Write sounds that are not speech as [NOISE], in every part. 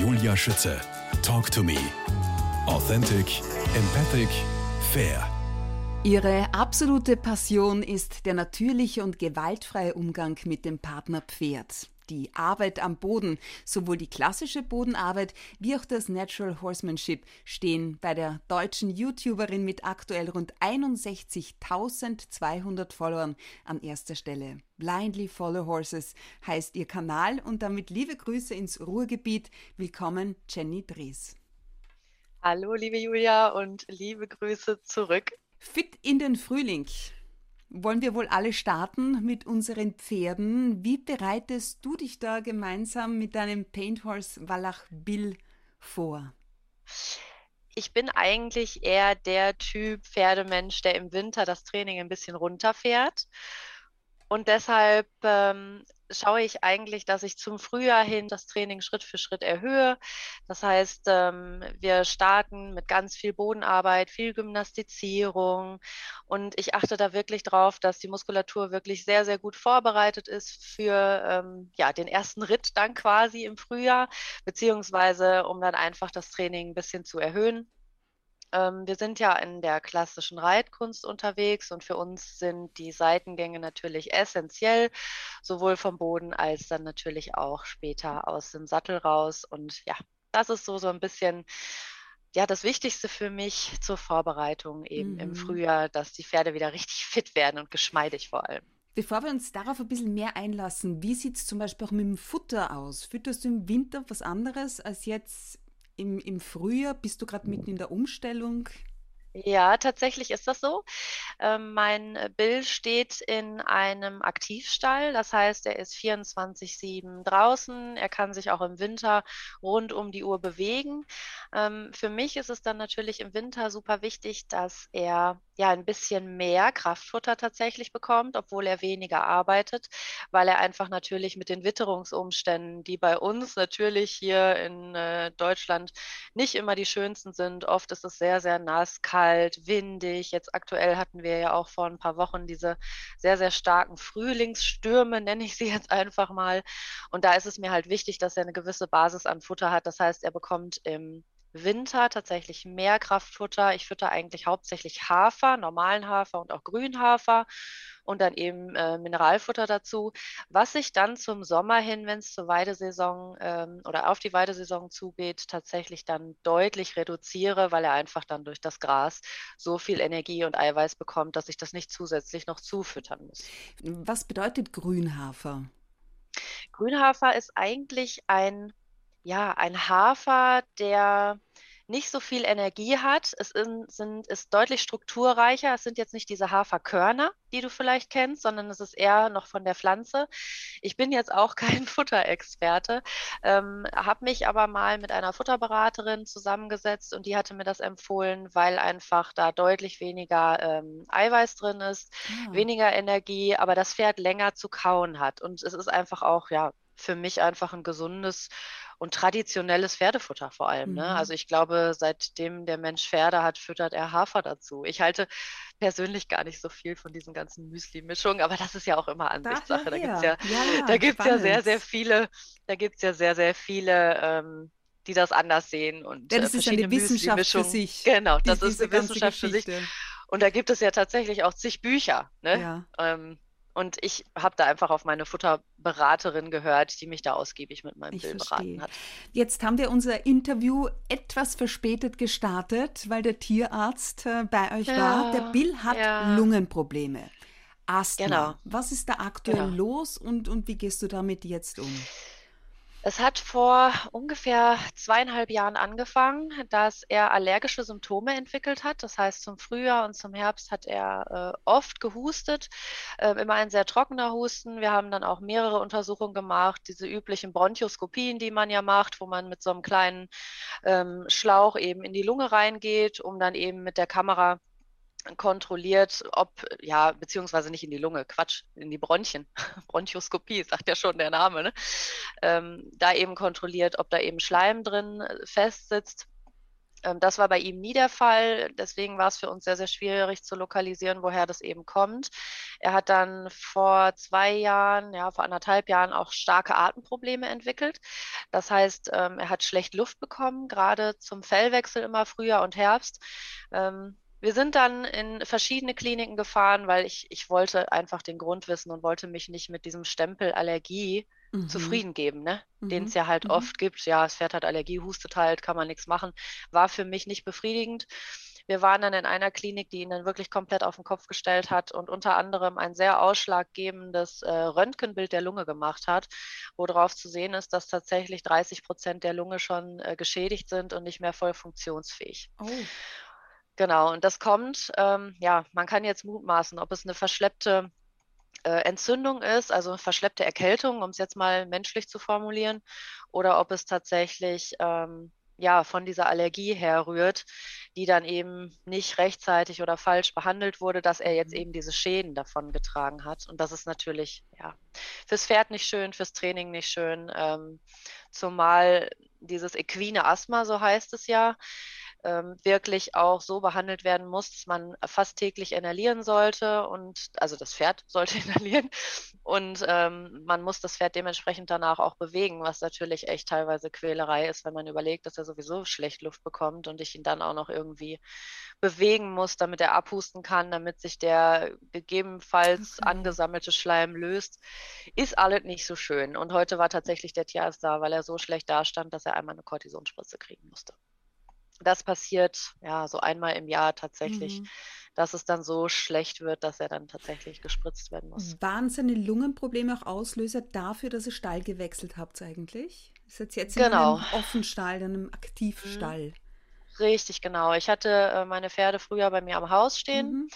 Julia Schütze. Talk to me. Authentic, empathic, fair. Ihre absolute Passion ist der natürliche und gewaltfreie Umgang mit dem Partner Pferd. Die Arbeit am Boden, sowohl die klassische Bodenarbeit wie auch das Natural Horsemanship stehen bei der deutschen YouTuberin mit aktuell rund 61.200 Followern an erster Stelle. Blindly Follow Horses heißt ihr Kanal und damit liebe Grüße ins Ruhrgebiet. Willkommen, Jenny Dries. Hallo, liebe Julia und liebe Grüße zurück. Fit in den Frühling. Wollen wir wohl alle starten mit unseren Pferden? Wie bereitest du dich da gemeinsam mit deinem Painthorse Wallach Bill vor? Ich bin eigentlich eher der Typ Pferdemensch, der im Winter das Training ein bisschen runterfährt und deshalb ähm, schaue ich eigentlich, dass ich zum Frühjahr hin das Training Schritt für Schritt erhöhe. Das heißt, ähm, wir starten mit ganz viel Bodenarbeit, viel Gymnastizierung und ich achte da wirklich drauf, dass die Muskulatur wirklich sehr, sehr gut vorbereitet ist für ähm, ja, den ersten Ritt dann quasi im Frühjahr, beziehungsweise um dann einfach das Training ein bisschen zu erhöhen. Ähm, wir sind ja in der klassischen Reitkunst unterwegs und für uns sind die Seitengänge natürlich essentiell, sowohl vom Boden als dann natürlich auch später aus dem Sattel raus. Und ja, das ist so, so ein bisschen ja, das Wichtigste für mich zur Vorbereitung eben mhm. im Frühjahr, dass die Pferde wieder [LAUGHS] richtig fit werden und geschmeidig vor allem. Bevor wir uns darauf ein bisschen mehr einlassen, wie sieht es zum Beispiel auch mit dem Futter aus? Fütterst du im Winter was anderes als jetzt im, im Frühjahr? Bist du gerade mitten in der Umstellung? Ja, tatsächlich ist das so. Ähm, mein Bill steht in einem Aktivstall, das heißt, er ist 24-7 draußen. Er kann sich auch im Winter rund um die Uhr bewegen. Ähm, für mich ist es dann natürlich im Winter super wichtig, dass er ja ein bisschen mehr Kraftfutter tatsächlich bekommt, obwohl er weniger arbeitet, weil er einfach natürlich mit den Witterungsumständen, die bei uns natürlich hier in äh, Deutschland nicht immer die schönsten sind. Oft ist es sehr, sehr nass, kalt, windig. Jetzt aktuell hatten wir ja auch vor ein paar Wochen diese sehr, sehr starken Frühlingsstürme, nenne ich sie jetzt einfach mal. Und da ist es mir halt wichtig, dass er eine gewisse Basis an Futter hat. Das heißt, er bekommt im Winter tatsächlich mehr Kraftfutter. Ich fütter eigentlich hauptsächlich Hafer, normalen Hafer und auch Grünhafer und dann eben äh, Mineralfutter dazu, was ich dann zum Sommer hin, wenn es zur Weidesaison ähm, oder auf die Weidesaison zugeht, tatsächlich dann deutlich reduziere, weil er einfach dann durch das Gras so viel Energie und Eiweiß bekommt, dass ich das nicht zusätzlich noch zufüttern muss. Was bedeutet Grünhafer? Grünhafer ist eigentlich ein ja, ein Hafer, der nicht so viel Energie hat. Es in, sind, ist deutlich strukturreicher. Es sind jetzt nicht diese Haferkörner, die du vielleicht kennst, sondern es ist eher noch von der Pflanze. Ich bin jetzt auch [LAUGHS] kein Futterexperte, ähm, habe mich aber mal mit einer Futterberaterin zusammengesetzt und die hatte mir das empfohlen, weil einfach da deutlich weniger ähm, Eiweiß drin ist, ah. weniger Energie, aber das Pferd länger zu kauen hat. Und es ist einfach auch, ja, für mich einfach ein gesundes und traditionelles Pferdefutter vor allem. Ne? Mhm. Also ich glaube, seitdem der Mensch Pferde hat, füttert er Hafer dazu. Ich halte persönlich gar nicht so viel von diesen ganzen Müsli-Mischungen, aber das ist ja auch immer Ansichtssache. Da gibt es ja, ja, da gibt's ja sehr, sehr viele, da gibt es ja sehr, sehr viele ähm, die das anders sehen und ja, das äh, ist eine Wissenschaft für sich. Genau, das ist eine Wissenschaft für sich. Und da gibt es ja tatsächlich auch zig Bücher. Ne? Ja. Ähm, und ich habe da einfach auf meine Futterberaterin gehört, die mich da ausgiebig mit meinem ich Bill beraten hat. Jetzt haben wir unser Interview etwas verspätet gestartet, weil der Tierarzt äh, bei euch ja, war. Der Bill hat ja. Lungenprobleme. Asthma. Genau. Was ist da aktuell genau. los und, und wie gehst du damit jetzt um? Es hat vor ungefähr zweieinhalb Jahren angefangen, dass er allergische Symptome entwickelt hat. Das heißt, zum Frühjahr und zum Herbst hat er äh, oft gehustet, äh, immer ein sehr trockener Husten. Wir haben dann auch mehrere Untersuchungen gemacht, diese üblichen Bronchoskopien, die man ja macht, wo man mit so einem kleinen ähm, Schlauch eben in die Lunge reingeht, um dann eben mit der Kamera kontrolliert, ob, ja, beziehungsweise nicht in die Lunge, Quatsch, in die Bronchien, [LAUGHS] Bronchoskopie, sagt ja schon der Name, ne? ähm, da eben kontrolliert, ob da eben Schleim drin äh, festsitzt. Ähm, das war bei ihm nie der Fall. Deswegen war es für uns sehr, sehr schwierig zu lokalisieren, woher das eben kommt. Er hat dann vor zwei Jahren, ja, vor anderthalb Jahren auch starke Atemprobleme entwickelt. Das heißt, ähm, er hat schlecht Luft bekommen, gerade zum Fellwechsel immer Frühjahr und Herbst. Ähm, wir sind dann in verschiedene Kliniken gefahren, weil ich, ich wollte einfach den Grund wissen und wollte mich nicht mit diesem Stempel Allergie mhm. zufrieden geben, ne? Mhm. den es ja halt mhm. oft gibt. Ja, es fährt halt Allergie, hustet halt, kann man nichts machen. War für mich nicht befriedigend. Wir waren dann in einer Klinik, die ihn dann wirklich komplett auf den Kopf gestellt hat und unter anderem ein sehr ausschlaggebendes äh, Röntgenbild der Lunge gemacht hat, worauf zu sehen ist, dass tatsächlich 30 Prozent der Lunge schon äh, geschädigt sind und nicht mehr voll funktionsfähig. Oh. Genau, und das kommt, ähm, ja, man kann jetzt mutmaßen, ob es eine verschleppte äh, Entzündung ist, also verschleppte Erkältung, um es jetzt mal menschlich zu formulieren, oder ob es tatsächlich ähm, ja, von dieser Allergie herrührt, die dann eben nicht rechtzeitig oder falsch behandelt wurde, dass er jetzt mhm. eben diese Schäden davon getragen hat. Und das ist natürlich, ja, fürs Pferd nicht schön, fürs Training nicht schön, ähm, zumal dieses equine Asthma, so heißt es ja, ähm, wirklich auch so behandelt werden muss, dass man fast täglich inhalieren sollte und also das Pferd [LAUGHS] sollte inhalieren und ähm, man muss das Pferd dementsprechend danach auch bewegen, was natürlich echt teilweise Quälerei ist, wenn man überlegt, dass er sowieso schlecht Luft bekommt und ich ihn dann auch noch irgendwie bewegen muss, damit er abhusten kann, damit sich der gegebenenfalls okay. angesammelte Schleim löst, ist alles nicht so schön. Und heute war tatsächlich der Tierarzt da, weil er so schlecht dastand, dass er einmal eine Kortisonspritze kriegen musste. Das passiert ja so einmal im Jahr tatsächlich, mhm. dass es dann so schlecht wird, dass er dann tatsächlich gespritzt werden muss. Waren seine Lungenprobleme auch Auslöser dafür, dass ihr Stall gewechselt habt eigentlich? Ist jetzt jetzt genau. in einem Offenstall, in einem Aktivstall? Mhm. Richtig, genau. Ich hatte äh, meine Pferde früher bei mir am Haus stehen. Mhm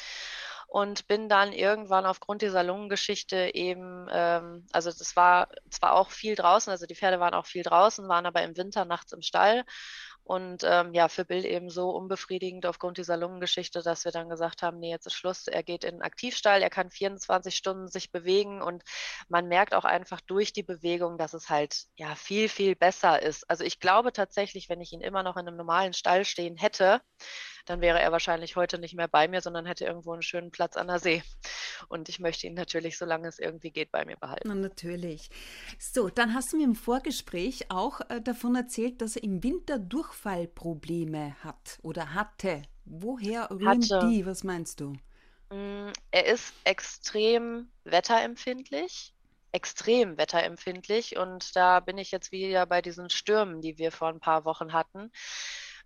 und bin dann irgendwann aufgrund dieser Lungengeschichte eben, ähm, also das war zwar auch viel draußen, also die Pferde waren auch viel draußen, waren aber im Winter nachts im Stall und ähm, ja, für Bill eben so unbefriedigend aufgrund dieser Lungengeschichte, dass wir dann gesagt haben, nee, jetzt ist Schluss. Er geht in den Aktivstall, er kann 24 Stunden sich bewegen und man merkt auch einfach durch die Bewegung, dass es halt ja viel, viel besser ist. Also ich glaube tatsächlich, wenn ich ihn immer noch in einem normalen Stall stehen hätte, dann wäre er wahrscheinlich heute nicht mehr bei mir, sondern hätte irgendwo einen schönen Platz an der See. Und ich möchte ihn natürlich, solange es irgendwie geht, bei mir behalten. Na, natürlich. So, dann hast du mir im Vorgespräch auch äh, davon erzählt, dass er im Winter Durchfallprobleme hat oder hatte. Woher rühren hatte. die? Was meinst du? Mm, er ist extrem wetterempfindlich extrem wetterempfindlich und da bin ich jetzt wieder bei diesen Stürmen, die wir vor ein paar Wochen hatten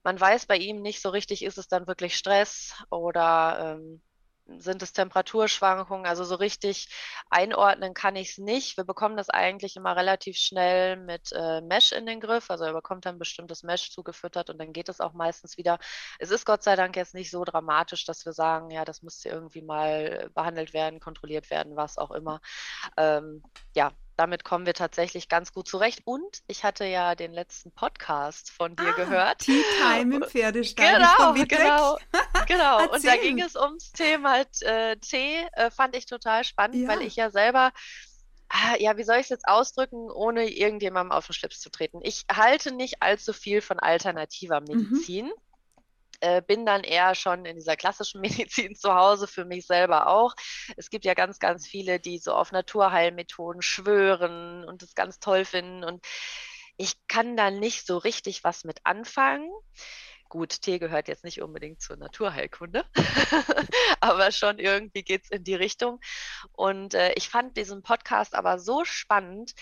man weiß bei ihm nicht so richtig, ist es dann wirklich Stress oder ähm, sind es Temperaturschwankungen? Also so richtig einordnen kann ich es nicht. Wir bekommen das eigentlich immer relativ schnell mit äh, Mesh in den Griff. Also er bekommt dann bestimmtes Mesh zugefüttert und dann geht es auch meistens wieder. Es ist Gott sei Dank jetzt nicht so dramatisch, dass wir sagen, ja, das müsste irgendwie mal behandelt werden, kontrolliert werden, was auch immer. Ähm, ja, damit kommen wir tatsächlich ganz gut zurecht. Und ich hatte ja den letzten Podcast von dir ah, gehört. Tea Time im [LAUGHS] Pferdestall. Genau, genau, [LAUGHS] genau. Und da ging es ums Thema äh, Tee. Äh, fand ich total spannend, ja. weil ich ja selber ah, ja, wie soll ich es jetzt ausdrücken, ohne irgendjemandem auf den Schlips zu treten? Ich halte nicht allzu viel von alternativer mhm. Medizin. Mhm. Äh, bin dann eher schon in dieser klassischen [LAUGHS] Medizin zu Hause, für mich selber auch. Es gibt ja ganz, ganz viele, die so auf Naturheilmethoden schwören und es ganz toll finden. Und ich kann da nicht so richtig was mit anfangen. Gut, Tee gehört jetzt nicht unbedingt zur Naturheilkunde, [LAUGHS] aber schon irgendwie geht es in die Richtung. Und äh, ich fand diesen Podcast aber so spannend,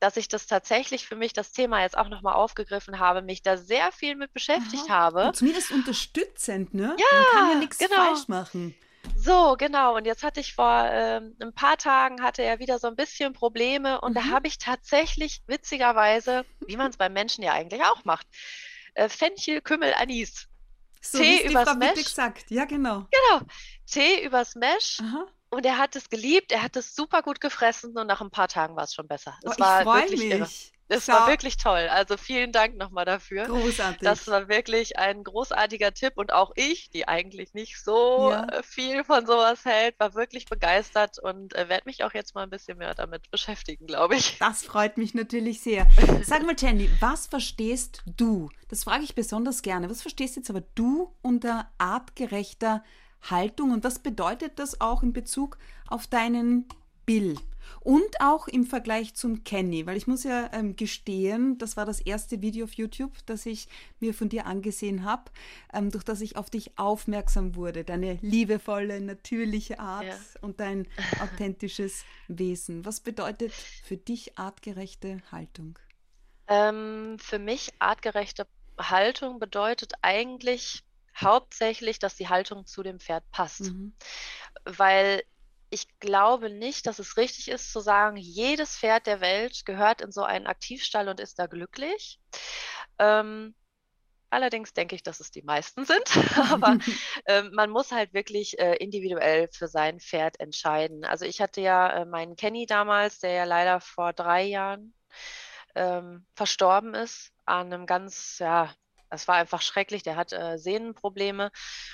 dass ich das tatsächlich für mich das Thema jetzt auch nochmal aufgegriffen habe, mich da sehr viel mit beschäftigt Aha. habe. Und zumindest unterstützend, ne? Ja, Man kann ja nichts genau. falsch machen. So, genau. Und jetzt hatte ich vor ähm, ein paar Tagen hatte er wieder so ein bisschen Probleme und mhm. da habe ich tatsächlich witzigerweise, wie man es beim Menschen ja eigentlich auch macht, äh, Fenchel, Kümmel, Anis. So, Tee übers Mesh. Gesagt. Ja, genau. Genau. Tee übers Mesh. Aha. Und er hat es geliebt, er hat es super gut gefressen und nach ein paar Tagen war es schon besser. Es oh, war ich freue mich. Irre. Es so. war wirklich toll. Also vielen Dank nochmal dafür. Großartig. Das war wirklich ein großartiger Tipp und auch ich, die eigentlich nicht so ja. Äh, viel von sowas hält, war wirklich begeistert und äh, werde mich auch jetzt mal ein bisschen mehr damit beschäftigen, glaube ich. Das freut mich natürlich sehr. Sag mal, Jenny, was verstehst du? Das frage ich besonders gerne. Was verstehst jetzt aber du unter artgerechter Haltung und was bedeutet das auch in Bezug auf deinen Bill? Und auch im Vergleich zum Kenny, weil ich muss ja ähm, gestehen, das war das erste Video auf YouTube, das ich mir von dir angesehen habe, ähm, durch das ich auf dich aufmerksam wurde. Deine liebevolle, natürliche Art ja. und dein authentisches Wesen. Was bedeutet für dich artgerechte Haltung? Ähm, für mich artgerechte Haltung bedeutet eigentlich hauptsächlich, dass die Haltung zu dem Pferd passt. Mhm. Weil ich glaube nicht, dass es richtig ist zu sagen, jedes Pferd der Welt gehört in so einen Aktivstall und ist da glücklich. Ähm, allerdings denke ich, dass es die meisten sind. [LAUGHS] Aber äh, man muss halt wirklich äh, individuell für sein Pferd entscheiden. Also ich hatte ja äh, meinen Kenny damals, der ja leider vor drei Jahren ähm, verstorben ist an einem ganz ja, es war einfach schrecklich. Der hat äh, Sehnenprobleme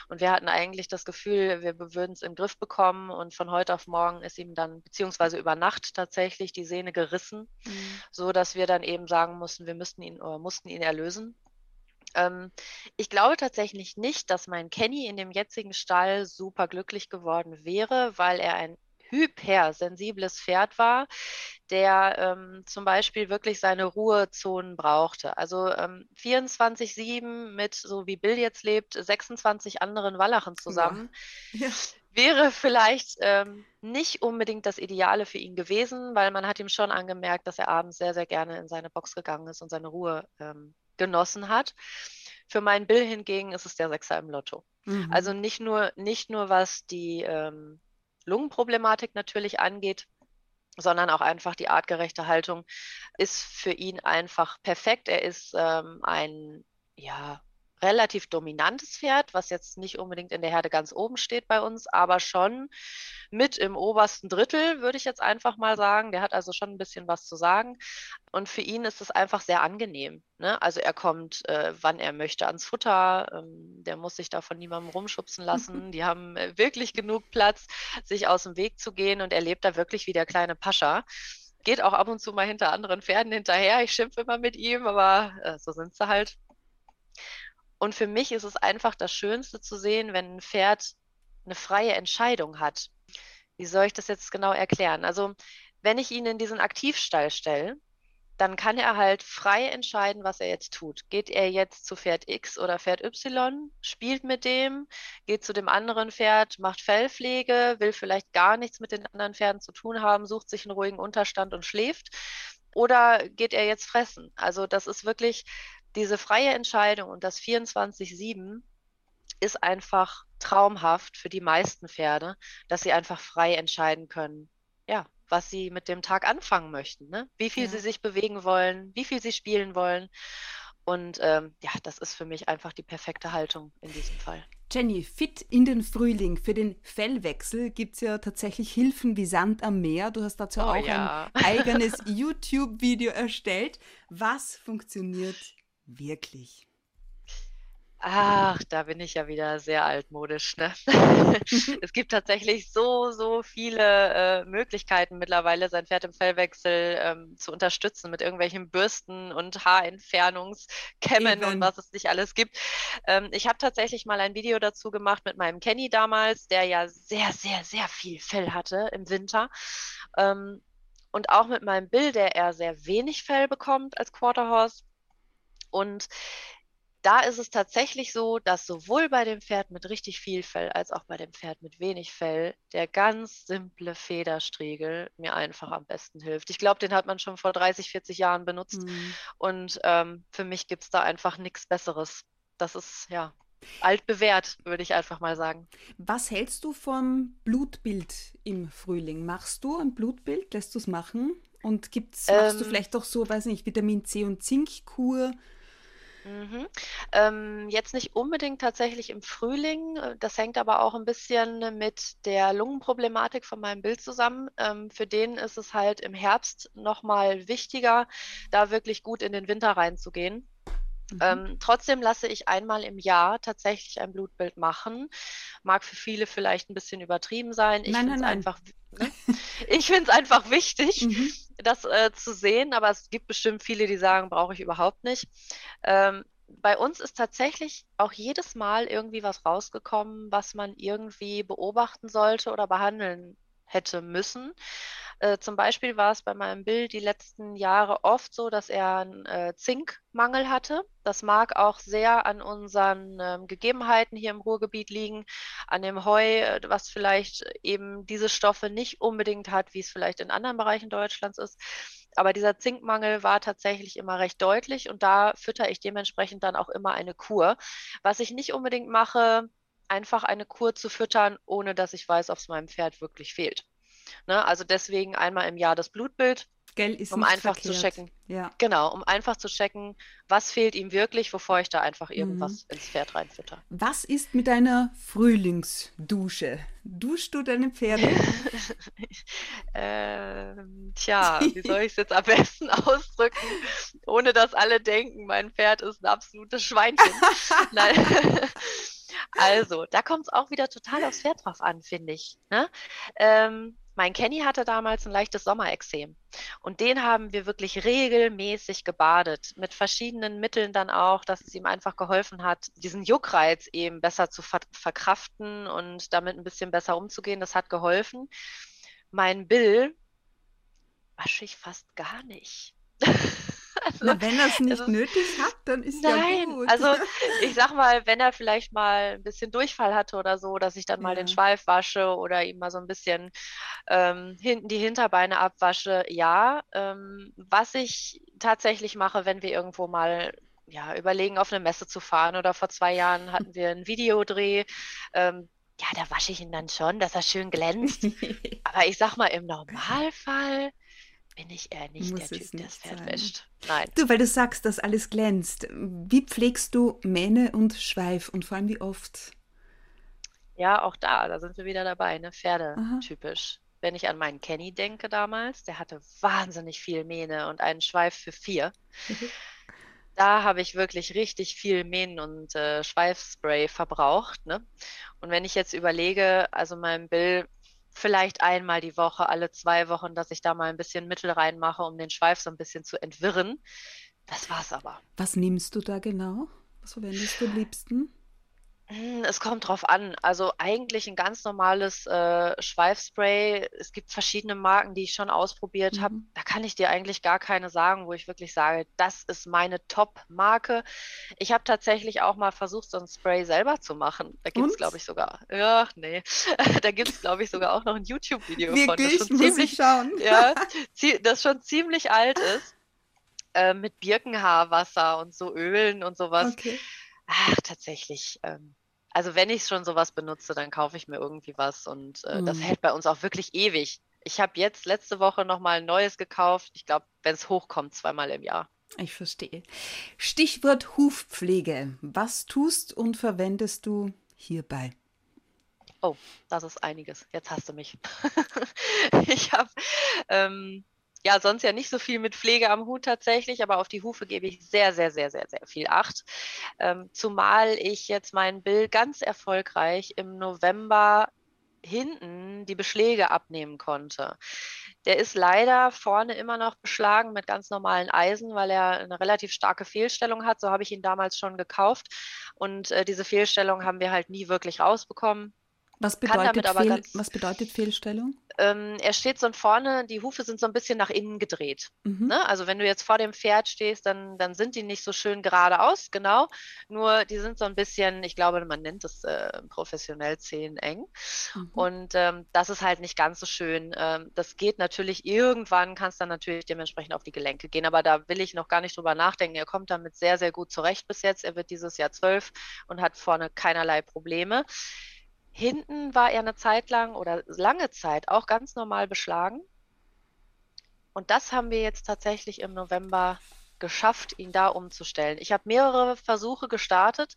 und wir hatten eigentlich das Gefühl, wir würden es im Griff bekommen und von heute auf morgen ist ihm dann, beziehungsweise über Nacht tatsächlich die Sehne gerissen, mhm. so dass wir dann eben sagen mussten, wir müssten ihn oder mussten ihn erlösen. Ähm, ich glaube tatsächlich nicht, dass mein Kenny in dem jetzigen Stall super glücklich geworden wäre, weil er ein hypersensibles Pferd war, der ähm, zum Beispiel wirklich seine Ruhezonen brauchte. Also ähm, 24-7 mit, so wie Bill jetzt lebt, 26 anderen Wallachen zusammen. [LAUGHS] Ja. Wäre vielleicht ähm, nicht unbedingt das Ideale für ihn gewesen, weil man hat ihm schon angemerkt, dass er abends sehr, sehr gerne in seine Box gegangen ist und seine Ruhe ähm, genossen hat. Für meinen Bill hingegen ist es der Sechser im Lotto. Mhm. Also nicht nur, nicht nur was die ähm, Lungenproblematik natürlich angeht, sondern auch einfach die artgerechte Haltung ist für ihn einfach perfekt. Er ist ähm, ein ja, relativ dominantes Pferd, was jetzt nicht unbedingt in der Herde ganz oben steht bei uns, aber schon mit im obersten Drittel, würde ich jetzt einfach mal sagen. Der hat also schon ein bisschen was zu sagen. Und für ihn ist es einfach sehr angenehm. Ne? Also er kommt, äh, wann er möchte, ans Futter. Ähm, der muss sich da von niemandem rumschubsen lassen. [LAUGHS] Die haben äh, wirklich genug Platz, sich aus dem Weg zu gehen und er lebt da wirklich wie der kleine Pascha geht auch ab und zu mal hinter anderen Pferden hinterher. Ich schimpfe immer mit ihm, aber äh, so sind sie halt. Und für mich ist es einfach das Schönste zu sehen, wenn ein Pferd eine freie Entscheidung hat. Wie soll ich das jetzt genau erklären? Also, wenn ich ihn in diesen Aktivstall stelle, dann kann er halt frei entscheiden, was er jetzt tut. Geht er jetzt zu Pferd X oder Pferd Y, spielt mit dem, geht zu dem anderen Pferd, macht Fellpflege, will vielleicht gar nichts mit den anderen Pferden zu tun haben, sucht sich einen ruhigen Unterstand und schläft. Oder geht er jetzt fressen? Also das ist wirklich diese freie Entscheidung und das 24-7 ist einfach traumhaft für die meisten Pferde, dass sie einfach frei entscheiden können, ja, was sie mit dem Tag anfangen möchten, ne? wie viel ja. sie sich bewegen wollen, wie viel sie spielen wollen. Und ähm, ja, das ist für mich einfach die perfekte Haltung in diesem Fall. Jenny, fit in den Frühling. Für den Fellwechsel gibt es ja tatsächlich Hilfen wie Sand am Meer. Du hast dazu oh, auch ja. ein eigenes [LAUGHS] YouTube-Video erstellt. Was funktioniert wirklich? Ach, da bin ich ja wieder sehr altmodisch. Ne? [LAUGHS] es gibt tatsächlich so, so viele äh, Möglichkeiten mittlerweile, sein Pferd im Fellwechsel ähm, zu unterstützen mit irgendwelchen Bürsten und Haarentfernungskämmen Eben. und was es nicht alles gibt. Ähm, ich habe tatsächlich mal ein Video dazu gemacht mit meinem Kenny damals, der ja sehr, sehr, sehr viel Fell hatte im Winter. Ähm, und auch mit meinem Bill, der eher sehr wenig Fell bekommt als Quarterhorse. Und da ist es tatsächlich so, dass sowohl bei dem Pferd mit richtig viel Fell als auch bei dem Pferd mit wenig Fell der ganz simple Federstriegel mir einfach am besten hilft. Ich glaube, den hat man schon vor 30, 40 Jahren benutzt mhm. und ähm, für mich gibt es da einfach nichts Besseres. Das ist ja altbewährt, würde ich einfach mal sagen. Was hältst du vom Blutbild im Frühling? Machst du ein Blutbild? Lässt du es machen? Und gibt's, machst ähm, du vielleicht auch so, weiß nicht, Vitamin C und Zinkkur? Mhm. Ähm, jetzt nicht unbedingt tatsächlich im Frühling. Äh, das hängt aber auch ein bisschen mit der Lungenproblematik von meinem Bild zusammen. Ähm, für den ist es halt im Herbst nochmal wichtiger, da wirklich gut in den Winter reinzugehen. Mhm. Ähm, trotzdem lasse ich einmal im Jahr tatsächlich ein Blutbild machen. Mag für viele vielleicht ein bisschen übertrieben sein. Ich finde es einfach, ne? [LAUGHS] ich finde es einfach wichtig, mhm. das äh, zu sehen. Aber es gibt bestimmt viele, die sagen, brauche ich überhaupt nicht. Ähm, bei uns ist tatsächlich auch jedes Mal irgendwie was rausgekommen, was man irgendwie beobachten sollte oder behandeln hätte müssen. Äh, zum Beispiel war es bei meinem Bild die letzten Jahre oft so, dass er einen äh, Zinkmangel hatte. Das mag auch sehr an unseren ähm, Gegebenheiten hier im Ruhrgebiet liegen, an dem Heu, äh, was vielleicht eben diese Stoffe nicht unbedingt hat, wie es vielleicht in anderen Bereichen Deutschlands ist. Aber dieser Zinkmangel war tatsächlich immer recht deutlich und da fütter ich dementsprechend dann auch immer eine Kur. Was ich nicht unbedingt mache, einfach eine Kur zu füttern, ohne dass ich weiß, ob es meinem Pferd wirklich fehlt. Ne? Also deswegen einmal im Jahr das Blutbild. Gell, ist um einfach verkehrt. zu checken. Ja. Genau, um einfach zu checken, was fehlt ihm wirklich, bevor ich da einfach mhm. irgendwas mhm. ins Pferd reinfütter. Was ist mit deiner Frühlingsdusche? Duschst du deine Pferde? [LAUGHS] ähm, tja, [LAUGHS] wie soll ich es jetzt am besten ausdrücken, ohne dass alle denken, mein Pferd ist ein absolutes Schweinchen. [LAUGHS] Nein. Also, da kommt es auch wieder total aufs Pferd drauf an, finde ich. Ne? Ähm, mein Kenny hatte damals ein leichtes Sommerexem und den haben wir wirklich regelmäßig gebadet, mit verschiedenen Mitteln dann auch, dass es ihm einfach geholfen hat, diesen Juckreiz eben besser zu ver verkraften und damit ein bisschen besser umzugehen. Das hat geholfen. Mein Bill wasche ich fast gar nicht. [LAUGHS] Also, wenn er es nicht also, nötig hat, dann ist nein, ja gut. Also [LAUGHS] ich sag mal, wenn er vielleicht mal ein bisschen Durchfall hatte oder so, dass ich dann mal ja. den Schweif wasche oder ihm mal so ein bisschen ähm, hinten die Hinterbeine abwasche, ja. Ähm, was ich tatsächlich mache, wenn wir irgendwo mal ja, überlegen, auf eine Messe zu fahren oder vor zwei Jahren hatten wir einen Videodreh. Ähm, ja, da wasche ich ihn dann schon, dass er schön glänzt. [LAUGHS] Aber ich sag mal, im Normalfall bin ich eher nicht Muss der Typ, der das Pferd wäscht. Nein. Du, weil du sagst, dass alles glänzt. Wie pflegst du Mähne und Schweif und vor allem wie oft? Ja, auch da, da sind wir wieder dabei, ne? Pferde Aha. typisch. Wenn ich an meinen Kenny denke damals, der hatte wahnsinnig viel Mähne und einen Schweif für vier. da habe ich wirklich richtig viel Mähnen und äh, Schweifspray verbraucht. Ne? Und wenn ich jetzt überlege, also mein Bill vielleicht einmal die Woche, alle zwei Wochen, dass ich da mal ein bisschen Mittel reinmache, um den Schweif so ein bisschen zu entwirren. Das war's aber. Was nimmst du da genau? Was verwendest du am liebsten? Hm, es kommt drauf an. Also eigentlich ein ganz normales äh, Schweifspray. Es gibt verschiedene Marken, die ich schon ausprobiert mhm. habe. Da kann ich dir eigentlich gar keine sagen, wo ich wirklich sage, das ist meine Top-Marke. Ich habe tatsächlich auch mal versucht, so ein Spray selber zu machen. Da gibt es, glaube ich, sogar. Ja, nee. [LAUGHS] da gibt es, glaube ich, sogar auch noch ein YouTube-Video von. Das schon ziemlich, schauen. [LAUGHS] ja, [LAUGHS] das schon ziemlich alt ist. Äh, mit Birkenhaarwasser und so Ölen und sowas. Okay. Ach, tatsächlich. Ähm, also wenn ich schon sowas benutze, dann kaufe ich mir irgendwie was und äh, mhm. das hält bei uns auch wirklich ewig. Ich habe jetzt letzte Woche nochmal ein neues gekauft. Ich glaube, wenn es hochkommt, zweimal im Jahr. Ich verstehe. Stichwort Hufpflege. Was tust und verwendest du hierbei? Oh, das ist einiges. Jetzt hast du mich. [LAUGHS] ich habe ähm, ja sonst ja nicht so viel mit Pflege am Hut tatsächlich, aber auf die Hufe gebe ich sehr, sehr, sehr, sehr, sehr viel Acht. Ähm, zumal ich jetzt meinen Bill ganz erfolgreich im November hinten die Beschläge abnehmen konnte. Der ist leider vorne immer noch beschlagen mit ganz normalen Eisen, weil er eine relativ starke Fehlstellung hat. So habe ich ihn damals schon gekauft. Und äh, diese Fehlstellung haben wir halt nie wirklich rausbekommen. Was bedeutet, Fehl, was bedeutet Fehlstellung? Ähm, er steht so vorne, die Hufe sind so ein bisschen nach innen gedreht. Mhm. Ne? Also wenn du jetzt vor dem Pferd stehst, dann, dann sind die nicht so schön geradeaus, genau. Nur die sind so ein bisschen, ich glaube, man nennt es äh, professionell zeheneng. Mhm. Und ähm, das ist halt nicht ganz so schön. Ähm, das geht natürlich irgendwann, kann es dann natürlich dementsprechend auf die Gelenke gehen. Aber da will ich noch gar nicht drüber nachdenken. Er kommt damit sehr, sehr gut zurecht bis jetzt. Er wird dieses Jahr zwölf und hat vorne keinerlei Probleme. Hinten war er eine Zeit lang oder lange Zeit auch ganz normal beschlagen. Und das haben wir jetzt tatsächlich im November geschafft, ihn da umzustellen. Ich habe mehrere Versuche gestartet,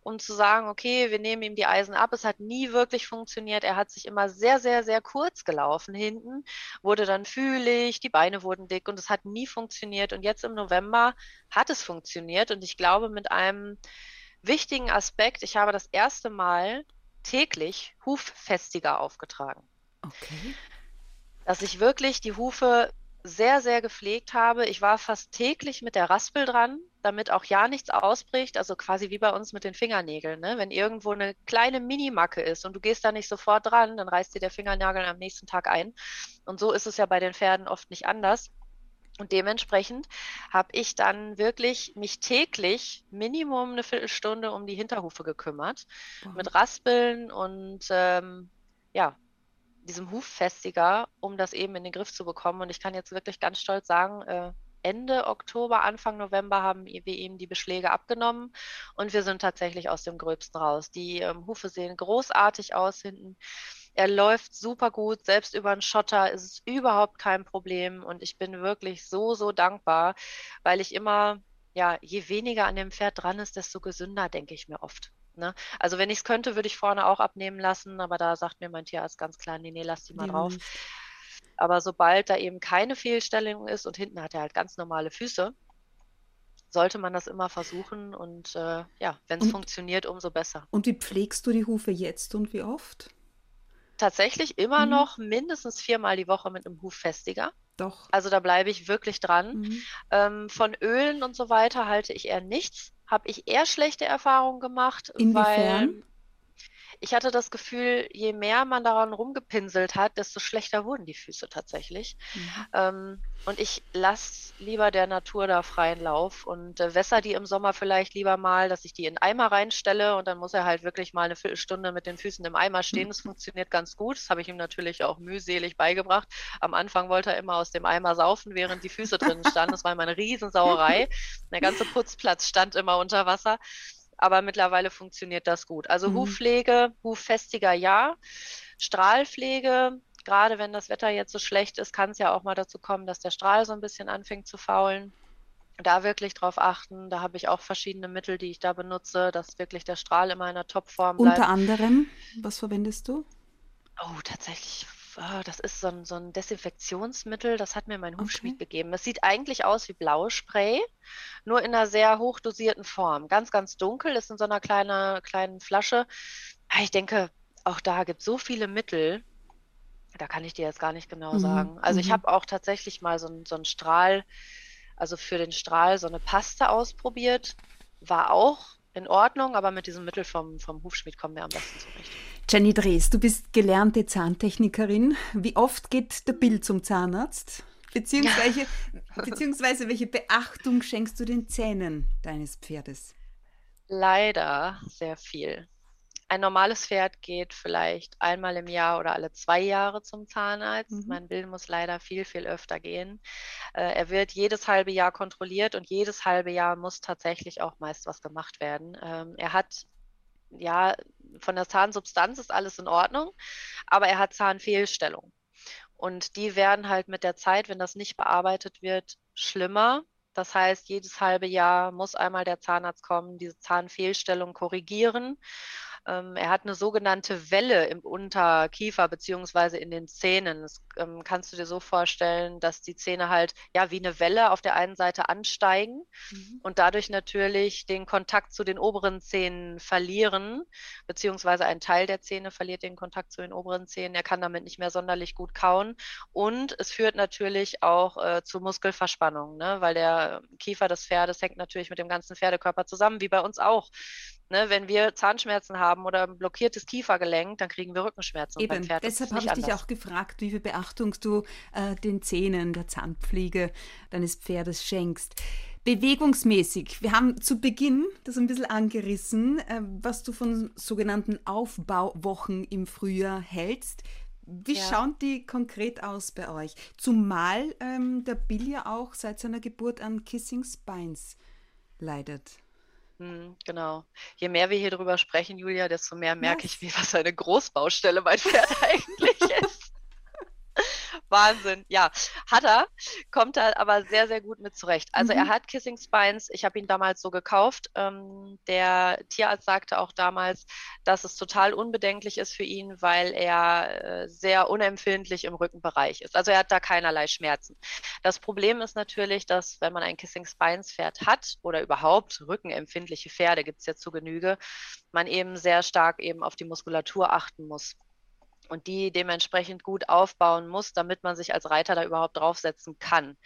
um zu sagen, okay, wir nehmen ihm die Eisen ab. Es hat nie wirklich funktioniert. Er hat sich immer sehr, sehr, sehr kurz gelaufen hinten, wurde dann fühlig, die Beine wurden dick und es hat nie funktioniert. Und jetzt im November hat es funktioniert und ich glaube mit einem wichtigen Aspekt, ich habe das erste Mal täglich Huffestiger aufgetragen. Okay. Dass ich wirklich die Hufe sehr, sehr gepflegt habe. Ich war fast täglich mit der Raspel dran, damit auch ja nichts ausbricht. Also quasi wie bei uns mit den Fingernägeln. Ne? Wenn irgendwo eine kleine Minimacke ist und du gehst da nicht sofort dran, dann reißt dir der Fingernagel am nächsten Tag ein. Und so ist es ja bei den Pferden oft nicht anders. Und dementsprechend habe ich dann wirklich mich täglich Minimum eine Viertelstunde um die Hinterhufe gekümmert. Wow. Mit Raspeln und ähm, ja, diesem Huffestiger, um das eben in den Griff zu bekommen. Und ich kann jetzt wirklich ganz stolz sagen, äh, Ende Oktober, Anfang November haben wir ihm die Beschläge abgenommen und wir sind tatsächlich aus dem Gröbsten raus. Die ähm, Hufe sehen großartig aus hinten. Er läuft super gut, selbst über den Schotter ist es überhaupt kein Problem und ich bin wirklich so, so dankbar, weil ich immer, ja, je weniger an dem Pferd dran ist, desto gesünder, denke ich mir oft. Ne? Also wenn ich es könnte, würde ich vorne auch abnehmen lassen, aber da sagt mir mein Tierarzt ganz klar, nee, nee, lass die mal drauf. Aber sobald da eben keine Fehlstellung ist und hinten hat er halt ganz normale Füße, sollte man das immer versuchen und äh, ja, wenn es funktioniert, umso besser. Und wie pflegst du die Hufe jetzt und wie oft? Tatsächlich immer mhm. noch mindestens viermal die Woche mit einem Huffestiger. Doch. Also da bleibe ich wirklich dran. Mhm. Ähm, von Ölen und so weiter halte ich eher nichts habe ich eher schlechte Erfahrungen gemacht, Inwiefern? weil ich hatte das Gefühl, je mehr man daran rumgepinselt hat, desto schlechter wurden die Füße tatsächlich. Mhm. Ähm, und ich lasse lieber der Natur da freien Lauf und äh, wässer die im Sommer vielleicht lieber mal, dass ich die in Eimer reinstelle und dann muss er halt wirklich mal eine Viertelstunde mit den Füßen im Eimer stehen. Das [LAUGHS] funktioniert ganz gut. Das habe ich ihm natürlich auch mühselig beigebracht. Am Anfang wollte er immer aus dem Eimer saufen, während die Füße drin standen. Das war immer eine Riesensauerei. [LAUGHS] Der ganze Putzplatz stand immer unter Wasser aber mittlerweile funktioniert das gut. Also mhm. Hufpflege, Huffestiger ja, Strahlpflege, gerade wenn das Wetter jetzt so schlecht ist, kann es ja auch mal dazu kommen, dass der Strahl so ein bisschen anfängt zu faulen. Da wirklich drauf achten. Da habe ich auch verschiedene Mittel, die ich da benutze, dass wirklich der Strahl immer in einer Topform bleibt. Unter anderem, was verwendest du? Oh, tatsächlich oh, das ist so ein, so ein Desinfektionsmittel, das hat mir mein Hufschmied okay. gegeben. Es sieht eigentlich aus wie Blauspray, nur in einer sehr hochdosierten Form. Ganz, ganz dunkel, ist in so einer kleine, kleinen Flasche. Ah, ich denke, auch da gibt es so viele Mittel, da kann ich dir jetzt gar nicht genau mhm. sagen. Also ich mhm. habe auch tatsächlich mal so, so einen Strahl, also für den Strahl so eine Paste ausprobiert. War auch in Ordnung, aber mit diesem Mittel vom, vom Hufschmied kommen wir am besten zurecht. Jenny Drees, du bist gelernte Zahntechnikerin. Wie oft geht der Bill zum Zahnarzt? Beziehungsweise, [LAUGHS] beziehungsweise welche Beachtung schenkst du den Zähnen deines Pferdes? Leider sehr viel. Ein normales Pferd geht vielleicht einmal im Jahr oder alle zwei Jahre zum Zahnarzt. Mhm. Mein Bill muss leider viel, viel öfter gehen. Äh, er wird jedes halbe Jahr kontrolliert und jedes halbe Jahr muss tatsächlich auch meist was gemacht werden. Ähm, er hat ja, von der Zahnsubstanz ist alles in Ordnung, aber er hat Zahnfehlstellungen. Und die werden halt mit der Zeit, wenn das nicht bearbeitet wird, schlimmer. Das heißt, jedes halbe Jahr muss einmal der Zahnarzt kommen, diese Zahnfehlstellung korrigieren. Ähm, er hat eine sogenannte Welle im Unterkiefer beziehungsweise in den Zähnen. Das ähm, kannst du dir so vorstellen, dass die Zähne halt ja wie eine Welle auf der einen Seite ansteigen mhm. und dadurch natürlich den Kontakt zu den oberen Zähnen verlieren, beziehungsweise ein Teil der Zähne verliert den Kontakt zu den oberen Zähnen. Er kann damit nicht mehr sonderlich gut kauen und es führt natürlich auch äh, zu Muskelverspannung, ne? weil der Kiefer des Pferdes hängt natürlich mit dem ganzen Pferdekörper zusammen, wie bei uns auch. Ne, wenn wir Zahnschmerzen haben oder ein blockiertes Kiefergelenk, dann kriegen wir Rückenschmerzen. Eben, deshalb habe ich anders. dich auch gefragt, wie viel Beachtung du äh, den Zähnen, der Zahnpflege deines Pferdes schenkst. Bewegungsmäßig, wir haben zu Beginn das ein bisschen angerissen, äh, was du von sogenannten Aufbauwochen im Frühjahr hältst. Wie ja. schauen die konkret aus bei euch? Zumal ähm, der Bill ja auch seit seiner Geburt an Kissing Spines leidet. Mhm, genau. Je mehr wir hier drüber sprechen, Julia, desto mehr merke ich, wie was eine Großbaustelle mein Pferd [LAUGHS] eigentlich ist. [LAUGHS] Wahnsinn. Ja, hat er, kommt er aber sehr, sehr gut mit zurecht. Also mhm. er hat Kissing Spines, ich habe ihn damals so gekauft. Ähm, der Tierarzt sagte auch damals, dass es total unbedenklich ist für ihn, weil er äh, sehr unempfindlich im Rückenbereich ist. Also er hat da keinerlei Schmerzen. Das Problem ist natürlich, dass wenn man ein Kissing Spines Pferd hat oder überhaupt rückenempfindliche Pferde gibt es ja zu Genüge, man eben sehr stark eben auf die Muskulatur achten muss und die dementsprechend gut aufbauen muss, damit man sich als Reiter da überhaupt draufsetzen kann.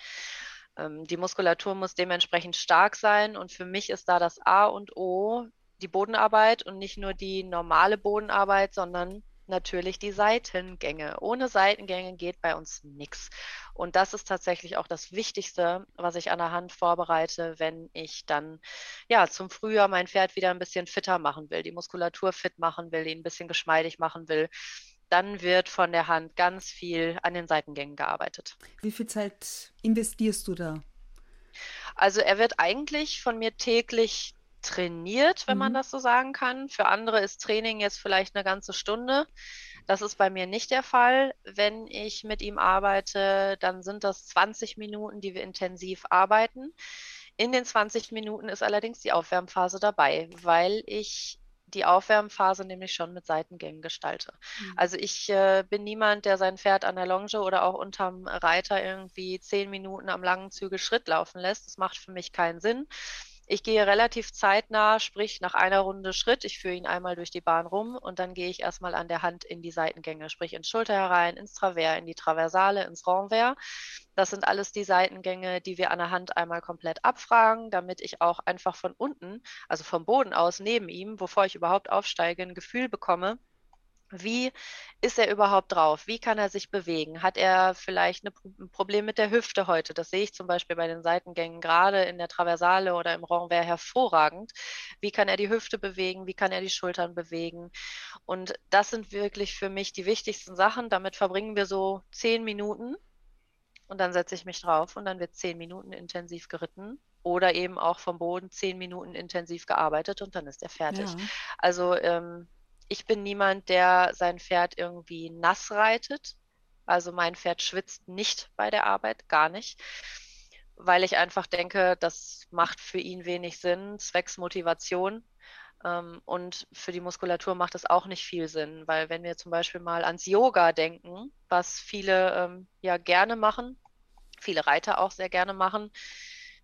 Ähm, die Muskulatur muss dementsprechend stark sein und für mich ist da das A und O die Bodenarbeit und nicht nur die normale Bodenarbeit, sondern natürlich die Seitengänge. Ohne Seitengänge geht bei uns nichts. Und das ist tatsächlich auch das Wichtigste, was ich an der Hand vorbereite, wenn ich dann ja zum Frühjahr mein Pferd wieder ein bisschen fitter machen will, die Muskulatur fit machen will, ihn ein bisschen geschmeidig machen will dann wird von der Hand ganz viel an den Seitengängen gearbeitet. Wie viel Zeit investierst du da? Also er wird eigentlich von mir täglich trainiert, wenn mhm. man das so sagen kann. Für andere ist Training jetzt vielleicht eine ganze Stunde. Das ist bei mir nicht der Fall. Wenn ich mit ihm arbeite, dann sind das 20 Minuten, die wir intensiv arbeiten. In den 20 Minuten ist allerdings die Aufwärmphase dabei, weil ich die Aufwärmphase nämlich schon mit Seitengängen gestalte. Mhm. Also ich äh, bin niemand, der sein Pferd an der Longe oder auch unterm Reiter irgendwie zehn Minuten am langen Zügel Schritt laufen lässt. Das macht für mich keinen Sinn. Ich gehe relativ zeitnah, sprich nach einer Runde Schritt. Ich führe ihn einmal durch die Bahn rum und dann gehe ich erstmal an der Hand in die Seitengänge, sprich ins Schulter herein, ins Travers, in die Traversale, ins Renvers. Das sind alles die Seitengänge, die wir an der Hand einmal komplett abfragen, damit ich auch einfach von unten, also vom Boden aus neben ihm, bevor ich überhaupt aufsteige, ein Gefühl bekomme, wie ist er überhaupt drauf? Wie kann er sich bewegen? Hat er vielleicht ein Problem mit der Hüfte heute? Das sehe ich zum Beispiel bei den Seitengängen, gerade in der Traversale oder im Renvers hervorragend. Wie kann er die Hüfte bewegen? Wie kann er die Schultern bewegen? Und das sind wirklich für mich die wichtigsten Sachen. Damit verbringen wir so zehn Minuten und dann setze ich mich drauf und dann wird zehn Minuten intensiv geritten oder eben auch vom Boden zehn Minuten intensiv gearbeitet und dann ist er fertig. Ja. Also ähm, ich bin niemand, der sein Pferd irgendwie nass reitet. Also mein Pferd schwitzt nicht bei der Arbeit, gar nicht, weil ich einfach denke, das macht für ihn wenig Sinn, zwecks Motivation. Ähm, und für die Muskulatur macht es auch nicht viel Sinn, weil wenn wir zum Beispiel mal ans Yoga denken, was viele ähm, ja gerne machen, viele Reiter auch sehr gerne machen,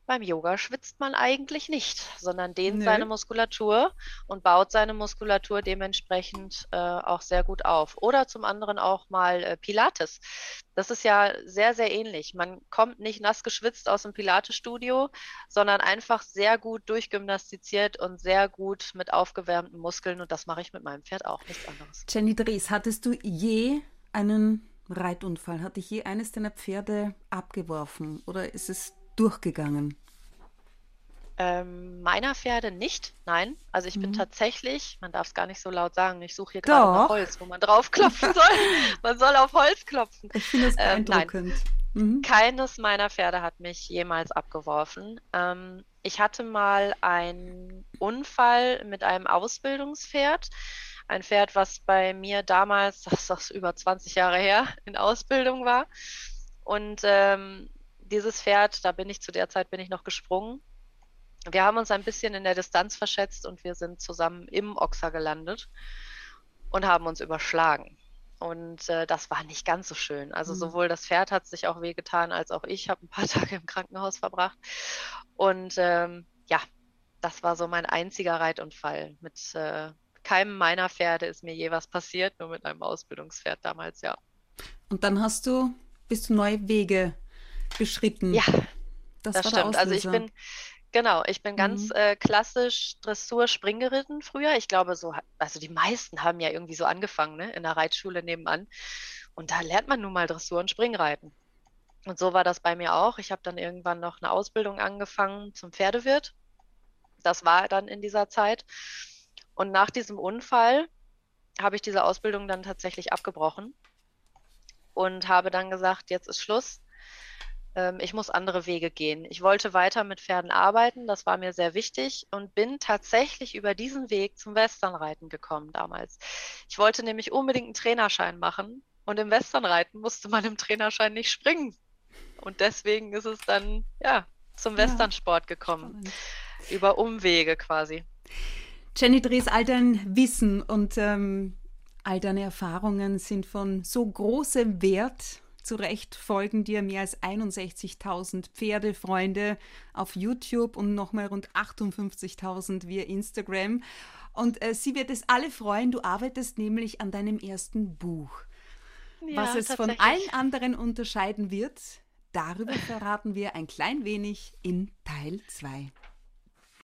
beim Yoga schwitzt man eigentlich nicht, sondern dehnt Nö. seine Muskulatur und baut seine Muskulatur dementsprechend äh, auch sehr gut auf. Oder zum anderen auch mal äh, Pilates. Das ist ja sehr, sehr ähnlich. Man kommt nicht nass geschwitzt aus dem Pilates-Studio, sondern einfach sehr gut durchgymnastiziert und sehr gut mit aufgewärmten Muskeln. Und das mache ich mit meinem Pferd auch, nichts anderes. Jenny Dries, hattest du je einen Reitunfall? Hat dich je eines deiner Pferde abgeworfen? Oder ist es durchgegangen? Ähm, meiner Pferde nicht, nein. Also ich mhm. bin tatsächlich, man darf es gar nicht so laut sagen, ich suche hier gerade nach Holz, wo man drauf klopfen [LAUGHS] soll. man soll auf Holz klopfen. Ich finde es ähm, beeindruckend. Mhm. Keines meiner Pferde hat mich jemals abgeworfen. Ähm, ich hatte mal einen Unfall mit einem Ausbildungspferd. Ein Pferd, was bei mir damals, [LAUGHS] das ist über 20 Jahre her, in Ausbildung war. Und ähm, dieses Pferd, da bin ich zu der Zeit bin ich noch gesprungen. Wir haben uns ein bisschen in der Distanz verschätzt und wir sind zusammen im Ochser gelandet und haben uns überschlagen. Und äh, das war nicht ganz so schön. Also mhm. sowohl das Pferd hat sich auch wehgetan, als auch ich habe ein paar [LAUGHS] Tage im Krankenhaus verbracht. Und ähm, ja, das war so mein einziger Reitunfall. Mit äh, keinem meiner Pferde ist mir je was passiert, nur mit einem Ausbildungspferd damals, ja. Und dann hast du, bist du neue Wege beschritten. Ja, das, das stimmt. Also ich bin, genau, ich bin mhm. ganz äh, klassisch Dressur-Spring geritten früher. Ich glaube, so, also die meisten haben ja irgendwie so angefangen, ne, in der Reitschule nebenan. Und da lernt man nun mal Dressur und Springreiten. Und so war das bei mir auch. Ich habe dann irgendwann noch eine Ausbildung angefangen zum Pferdewirt. Das war dann in dieser Zeit. Und nach diesem Unfall habe ich diese Ausbildung dann tatsächlich abgebrochen und habe dann gesagt, jetzt ist Schluss ähm, ich muss andere Wege gehen. Ich wollte weiter mit Pferden arbeiten, das war mir sehr wichtig und bin tatsächlich über diesen Weg zum Westernreiten gekommen damals. Ich wollte nämlich unbedingt einen Trainerschein machen Und im Westernreiten musste man im Trainerschein nicht springen. Und deswegen ist es dann, ja, zum Westernsport gekommen. Spannend. Über Umwege quasi. Jenny Drees, all dein Wissen und ähm, all deine Erfahrungen sind von so großem Wert. Zu Recht folgen dir mehr als 61.000 Pferdefreunde auf YouTube und nochmal rund 58.000 via Instagram. Und äh, sie wird es alle freuen. Du arbeitest nämlich an deinem ersten Buch. Ja, Was es von allen anderen unterscheiden wird, darüber verraten wir ein klein wenig in Teil 2.